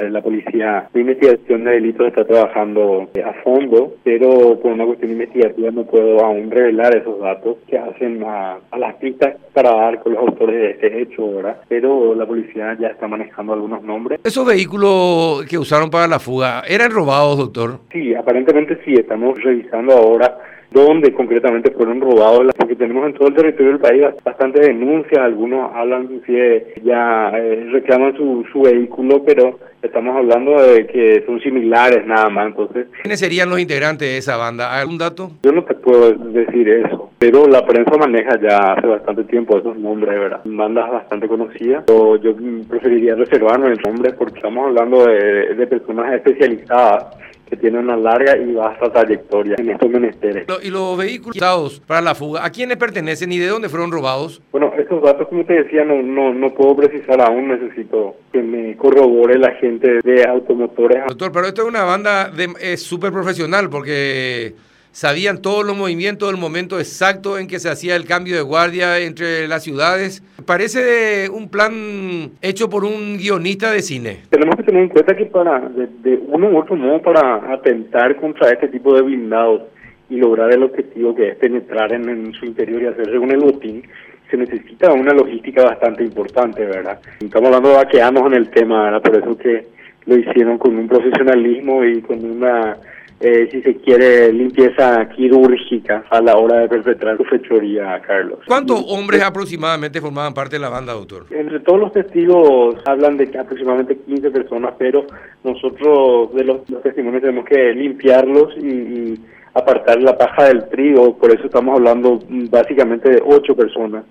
La policía de investigación de delitos está trabajando a fondo, pero por una cuestión investigativa no puedo aún revelar esos datos que hacen a, las pistas para dar con los autores de este hecho, ¿verdad? Pero la policía ya está manejando algunos nombres. ¿Esos vehículos que usaron para la fuga eran robados, doctor? Sí, aparentemente sí, estamos revisando ahora dónde concretamente fueron robados, porque tenemos en todo el territorio del país bastantes denuncias, algunos hablan inclusive ya eh, reclaman su, su vehículo, pero estamos hablando de que son similares nada más, entonces... ¿Quiénes serían los integrantes de esa banda? ¿Hay algún dato? Yo no te puedo decir eso, pero la prensa maneja ya hace bastante tiempo esos nombres, ¿verdad? Bandas bastante conocidas, pero yo preferiría reservarme el nombre porque estamos hablando de, de personas especializadas que tiene una larga y vasta trayectoria en estos menesteres. ¿Y los vehículos usados para la fuga, a quiénes pertenecen y de dónde fueron robados? Bueno, estos datos, como te decía, no, no, no puedo precisar aún, necesito que me corrobore la gente de automotores. Doctor, pero esto es una banda súper profesional porque sabían todos los movimientos, el momento exacto en que se hacía el cambio de guardia entre las ciudades. Parece un plan hecho por un guionista de cine. Tenemos tener en cuenta que para, de, uno u otro modo, para atentar contra este tipo de blindados y lograr el objetivo que es penetrar en, su interior y hacerse un botín, se necesita una logística bastante importante, ¿verdad? Estamos hablando de vaqueamos en el tema, ¿verdad? Por eso que lo hicieron con un profesionalismo y con una eh, si se quiere, limpieza quirúrgica a la hora de perpetrar su fechoría, Carlos. ¿Cuántos hombres aproximadamente formaban parte de la banda, doctor? Entre todos los testigos hablan de aproximadamente 15 personas, pero nosotros de los, testimonios tenemos que limpiarlos y, apartar la paja del trigo, por eso estamos hablando básicamente de 8 personas.